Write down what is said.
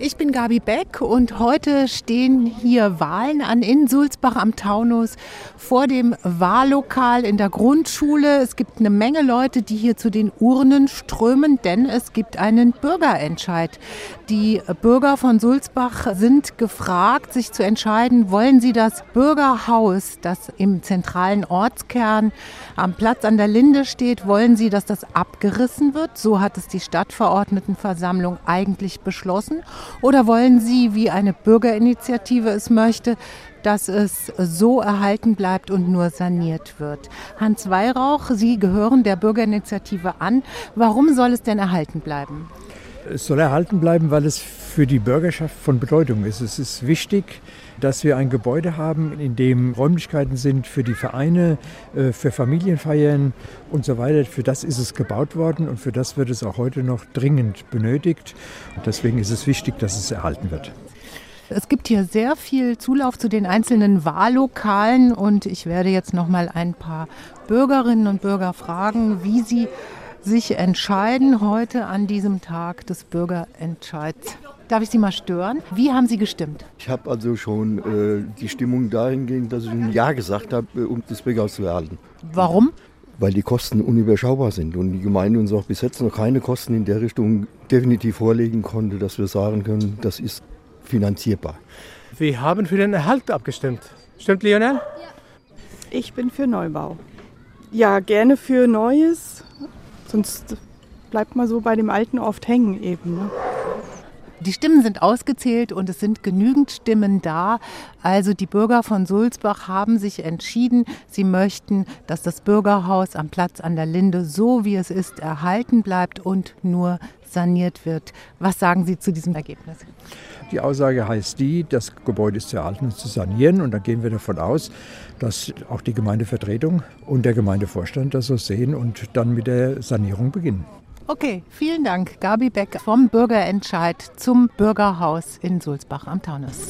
Ich bin Gabi Beck und heute stehen hier Wahlen an in Sulzbach am Taunus vor dem Wahllokal in der Grundschule. Es gibt eine Menge Leute, die hier zu den Urnen strömen, denn es gibt einen Bürgerentscheid. Die Bürger von Sulzbach sind gefragt, sich zu entscheiden, wollen sie das Bürgerhaus, das im zentralen Ortskern am Platz an der Linde steht, wollen sie, dass das abgerissen wird? So hat es die Stadtverordnetenversammlung eigentlich beschlossen. Oder wollen Sie, wie eine Bürgerinitiative es möchte, dass es so erhalten bleibt und nur saniert wird? Hans Weihrauch, Sie gehören der Bürgerinitiative an. Warum soll es denn erhalten bleiben? Es soll erhalten bleiben, weil es für die Bürgerschaft von Bedeutung ist. Es ist wichtig, dass wir ein Gebäude haben, in dem Räumlichkeiten sind für die Vereine, äh, für Familienfeiern und so weiter. Für das ist es gebaut worden und für das wird es auch heute noch dringend benötigt. Und deswegen ist es wichtig, dass es erhalten wird. Es gibt hier sehr viel Zulauf zu den einzelnen Wahllokalen und ich werde jetzt noch mal ein paar Bürgerinnen und Bürger fragen, wie sie sich entscheiden heute an diesem Tag des Bürgerentscheids. Darf ich Sie mal stören? Wie haben Sie gestimmt? Ich habe also schon äh, die Stimmung dahingehend, dass ich ein Ja gesagt habe, äh, um das Bürgerhaus zu erhalten. Warum? Weil die Kosten unüberschaubar sind und die Gemeinde uns auch bis jetzt noch keine Kosten in der Richtung definitiv vorlegen konnte, dass wir sagen können, das ist finanzierbar. Wir haben für den Erhalt abgestimmt. Stimmt, Lionel? Ja. Ich bin für Neubau. Ja, gerne für Neues. Sonst bleibt man so bei dem Alten oft hängen eben. Ne? Die Stimmen sind ausgezählt und es sind genügend Stimmen da. Also die Bürger von Sulzbach haben sich entschieden, sie möchten, dass das Bürgerhaus am Platz an der Linde so wie es ist erhalten bleibt und nur saniert wird. Was sagen Sie zu diesem Ergebnis? Die Aussage heißt die, das Gebäude ist zu erhalten und zu sanieren. Und da gehen wir davon aus, dass auch die Gemeindevertretung und der Gemeindevorstand das so sehen und dann mit der Sanierung beginnen. Okay, vielen Dank. Gabi Beck vom Bürgerentscheid zum Bürgerhaus in Sulzbach am Taunus.